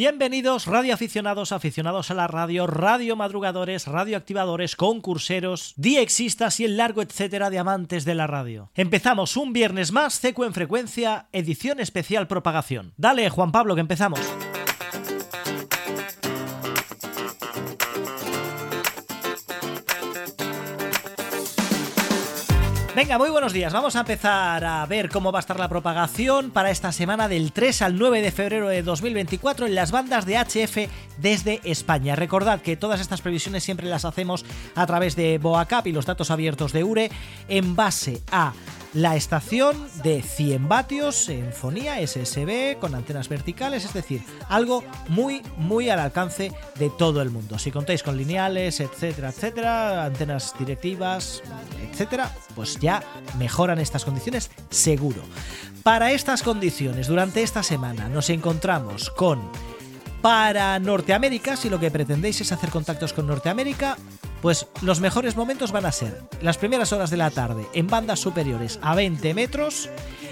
Bienvenidos radioaficionados, aficionados a la radio, radio madrugadores, radioactivadores, concurseros, diexistas y el largo etcétera de amantes de la radio. Empezamos un viernes más, Ceco en frecuencia, edición especial propagación. Dale, Juan Pablo, que empezamos. Venga, muy buenos días. Vamos a empezar a ver cómo va a estar la propagación para esta semana del 3 al 9 de febrero de 2024 en las bandas de HF desde España. Recordad que todas estas previsiones siempre las hacemos a través de Boacap y los datos abiertos de URE en base a la estación de 100 vatios en fonía SSB con antenas verticales, es decir, algo muy muy al alcance de todo el mundo. Si contáis con lineales, etcétera, etcétera, antenas directivas, etcétera, pues ya mejoran estas condiciones seguro. Para estas condiciones, durante esta semana nos encontramos con para Norteamérica, si lo que pretendéis es hacer contactos con Norteamérica, pues los mejores momentos van a ser las primeras horas de la tarde en bandas superiores a 20 metros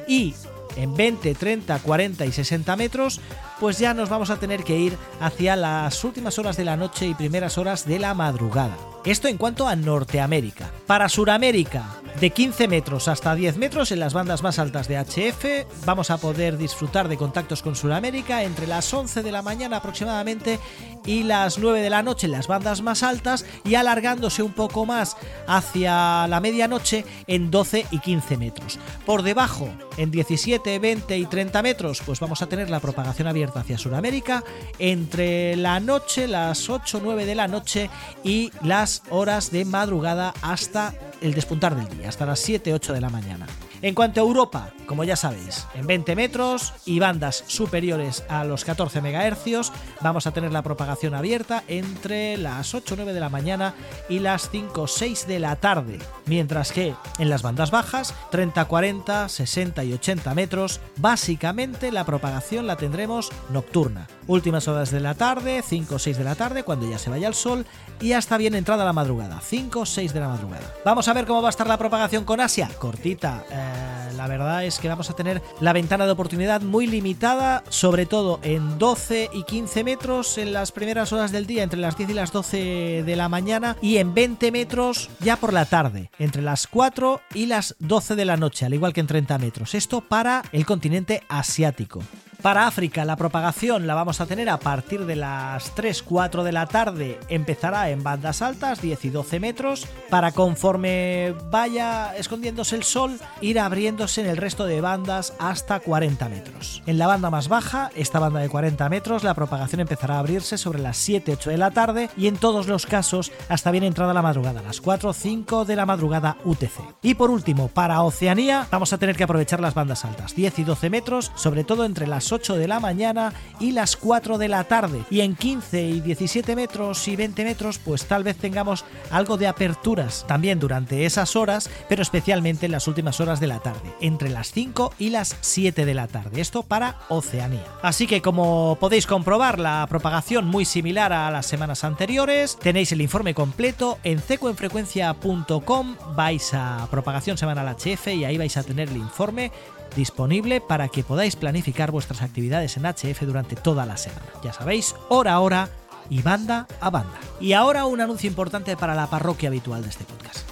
y en 20, 30, 40 y 60 metros, pues ya nos vamos a tener que ir hacia las últimas horas de la noche y primeras horas de la madrugada. Esto en cuanto a Norteamérica. Para Suramérica, de 15 metros hasta 10 metros en las bandas más altas de HF, vamos a poder disfrutar de contactos con Suramérica entre las 11 de la mañana aproximadamente y las 9 de la noche en las bandas más altas y alargándose un poco más hacia la medianoche en 12 y 15 metros. Por debajo, en 17, 20 y 30 metros, pues vamos a tener la propagación abierta hacia Sudamérica entre la noche, las 8, 9 de la noche y las horas de madrugada hasta el despuntar del día, hasta las 7, 8 de la mañana. En cuanto a Europa, como ya sabéis, en 20 metros y bandas superiores a los 14 MHz, vamos a tener la propagación abierta entre las 8 9 de la mañana y las 5 6 de la tarde, mientras que en las bandas bajas, 30 40, 60 y 80 metros, básicamente la propagación la tendremos nocturna. Últimas horas de la tarde, 5 o 6 de la tarde, cuando ya se vaya el sol, y hasta bien entrada la madrugada, 5 o 6 de la madrugada. Vamos a ver cómo va a estar la propagación con Asia, cortita. Eh, la verdad es que vamos a tener la ventana de oportunidad muy limitada, sobre todo en 12 y 15 metros en las primeras horas del día, entre las 10 y las 12 de la mañana, y en 20 metros ya por la tarde, entre las 4 y las 12 de la noche, al igual que en 30 metros. Esto para el continente asiático. Para África la propagación la vamos a tener a partir de las 3-4 de la tarde. Empezará en bandas altas, 10 y 12 metros, para conforme vaya escondiéndose el sol, ir abriéndose en el resto de bandas hasta 40 metros. En la banda más baja, esta banda de 40 metros, la propagación empezará a abrirse sobre las 7-8 de la tarde y en todos los casos hasta bien entrada la madrugada, las 4-5 de la madrugada UTC. Y por último, para Oceanía vamos a tener que aprovechar las bandas altas, 10 y 12 metros, sobre todo entre las 8 de la mañana y las 4 de la tarde. Y en 15 y 17 metros y 20 metros, pues tal vez tengamos algo de aperturas también durante esas horas, pero especialmente en las últimas horas de la tarde, entre las 5 y las 7 de la tarde. Esto para Oceanía. Así que como podéis comprobar, la propagación muy similar a las semanas anteriores. Tenéis el informe completo en cecoenfrecuencia.com. Vais a propagación semanal HF y ahí vais a tener el informe disponible para que podáis planificar vuestras actividades en HF durante toda la semana. Ya sabéis, hora a hora y banda a banda. Y ahora un anuncio importante para la parroquia habitual de este podcast.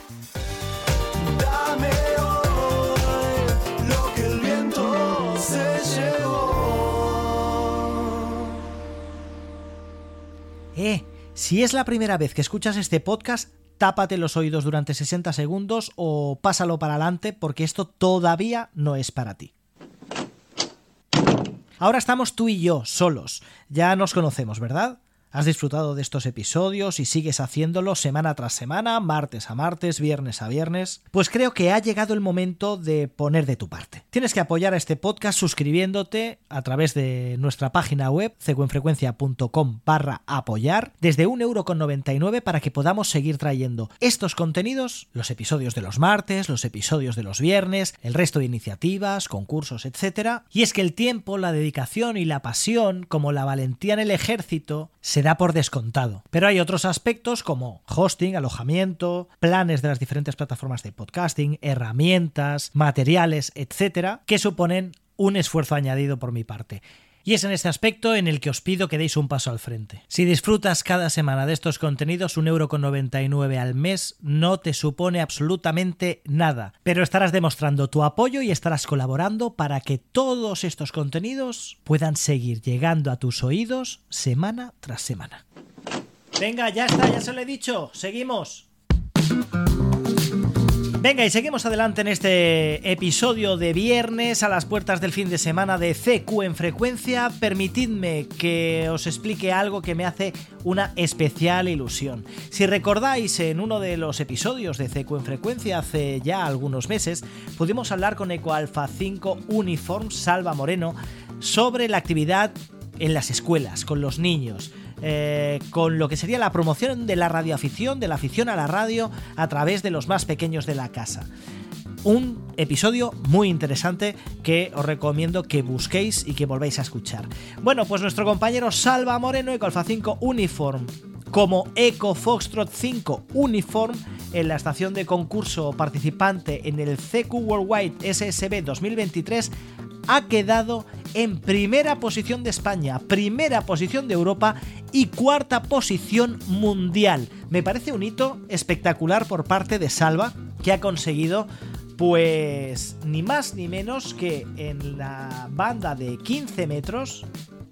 Eh, si es la primera vez que escuchas este podcast, tápate los oídos durante 60 segundos o pásalo para adelante porque esto todavía no es para ti. Ahora estamos tú y yo, solos. Ya nos conocemos, ¿verdad? Has disfrutado de estos episodios y sigues haciéndolo semana tras semana, martes a martes, viernes a viernes, pues creo que ha llegado el momento de poner de tu parte. Tienes que apoyar a este podcast suscribiéndote a través de nuestra página web cecuenfrecuencia.com barra apoyar desde 1,99€ para que podamos seguir trayendo estos contenidos, los episodios de los martes, los episodios de los viernes, el resto de iniciativas, concursos, etc. Y es que el tiempo, la dedicación y la pasión, como la valentía en el ejército, se da por descontado. Pero hay otros aspectos como hosting, alojamiento, planes de las diferentes plataformas de podcasting, herramientas, materiales, etcétera, que suponen un esfuerzo añadido por mi parte. Y es en este aspecto en el que os pido que deis un paso al frente. Si disfrutas cada semana de estos contenidos, un euro con 99 al mes no te supone absolutamente nada, pero estarás demostrando tu apoyo y estarás colaborando para que todos estos contenidos puedan seguir llegando a tus oídos semana tras semana. Venga, ya está, ya se lo he dicho, seguimos. Venga, y seguimos adelante en este episodio de viernes a las puertas del fin de semana de CQ en frecuencia. Permitidme que os explique algo que me hace una especial ilusión. Si recordáis, en uno de los episodios de CQ en frecuencia hace ya algunos meses, pudimos hablar con EcoAlpha 5 Uniform Salva Moreno sobre la actividad en las escuelas, con los niños eh, con lo que sería la promoción de la radioafición, de la afición a la radio a través de los más pequeños de la casa. Un episodio muy interesante que os recomiendo que busquéis y que volvéis a escuchar. Bueno, pues nuestro compañero Salva Moreno, Ecoalfa 5 Uniform, como Eco Foxtrot 5 Uniform, en la estación de concurso participante en el CQ Worldwide SSB 2023, ha quedado en primera posición de España, primera posición de Europa y cuarta posición mundial. Me parece un hito espectacular por parte de Salva, que ha conseguido pues ni más ni menos que en la banda de 15 metros,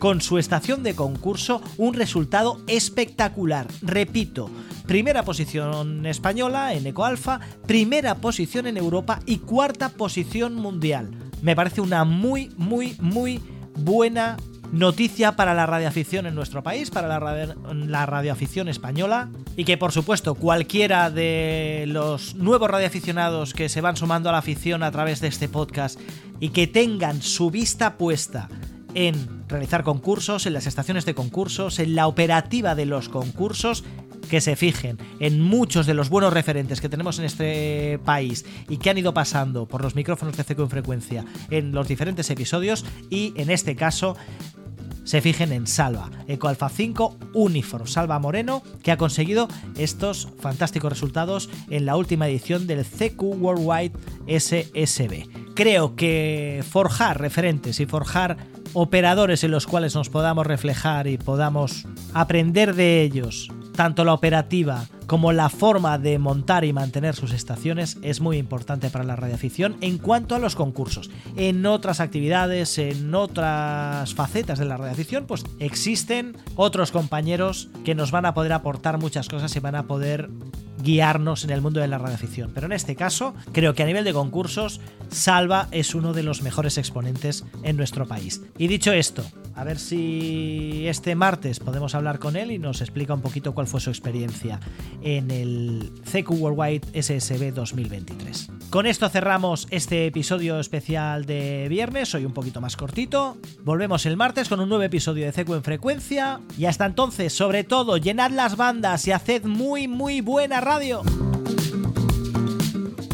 con su estación de concurso, un resultado espectacular. Repito, primera posición española en EcoAlfa, primera posición en Europa y cuarta posición mundial me parece una muy, muy, muy buena noticia para la radioafición en nuestro país, para la, la radioafición española, y que por supuesto cualquiera de los nuevos radioaficionados que se van sumando a la afición a través de este podcast y que tengan su vista puesta en realizar concursos, en las estaciones de concursos, en la operativa de los concursos, que se fijen en muchos de los buenos referentes que tenemos en este país y que han ido pasando por los micrófonos de CQ en frecuencia en los diferentes episodios y en este caso se fijen en Salva, EcoAlpha 5 Uniform, Salva Moreno, que ha conseguido estos fantásticos resultados en la última edición del CQ Worldwide SSB. Creo que forjar referentes y forjar operadores en los cuales nos podamos reflejar y podamos aprender de ellos tanto la operativa como la forma de montar y mantener sus estaciones es muy importante para la radioafición en cuanto a los concursos. En otras actividades, en otras facetas de la radioafición, pues existen otros compañeros que nos van a poder aportar muchas cosas y van a poder guiarnos en el mundo de la radioafición. Pero en este caso, creo que a nivel de concursos, Salva es uno de los mejores exponentes en nuestro país. Y dicho esto, a ver si este martes podemos hablar con él y nos explica un poquito cuál fue su experiencia en el CQ Worldwide SSB 2023. Con esto cerramos este episodio especial de viernes, hoy un poquito más cortito. Volvemos el martes con un nuevo episodio de CQ en frecuencia. Y hasta entonces, sobre todo, llenad las bandas y haced muy muy buena radio.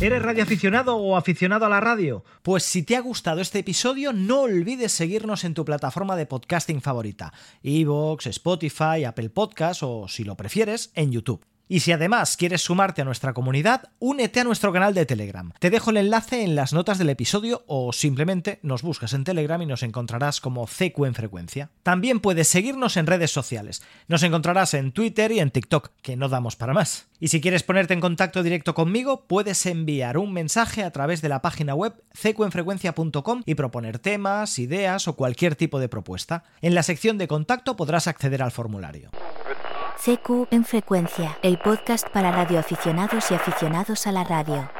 ¿Eres radioaficionado o aficionado a la radio? Pues si te ha gustado este episodio, no olvides seguirnos en tu plataforma de podcasting favorita, Evox, Spotify, Apple Podcasts o, si lo prefieres, en YouTube. Y si además quieres sumarte a nuestra comunidad, únete a nuestro canal de Telegram. Te dejo el enlace en las notas del episodio o simplemente nos buscas en Telegram y nos encontrarás como CQ en frecuencia. También puedes seguirnos en redes sociales. Nos encontrarás en Twitter y en TikTok, que no damos para más. Y si quieres ponerte en contacto directo conmigo, puedes enviar un mensaje a través de la página web cqenfrecuencia.com y proponer temas, ideas o cualquier tipo de propuesta. En la sección de contacto podrás acceder al formulario. CQ en frecuencia, el podcast para radioaficionados y aficionados a la radio.